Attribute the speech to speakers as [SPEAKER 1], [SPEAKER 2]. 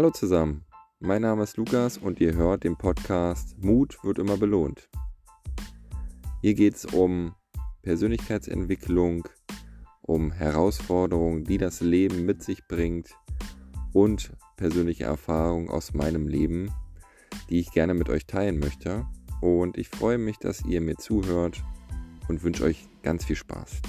[SPEAKER 1] Hallo zusammen, mein Name ist Lukas und ihr hört den Podcast Mut wird immer belohnt. Hier geht es um Persönlichkeitsentwicklung, um Herausforderungen, die das Leben mit sich bringt und persönliche Erfahrungen aus meinem Leben, die ich gerne mit euch teilen möchte. Und ich freue mich, dass ihr mir zuhört und wünsche euch ganz viel Spaß.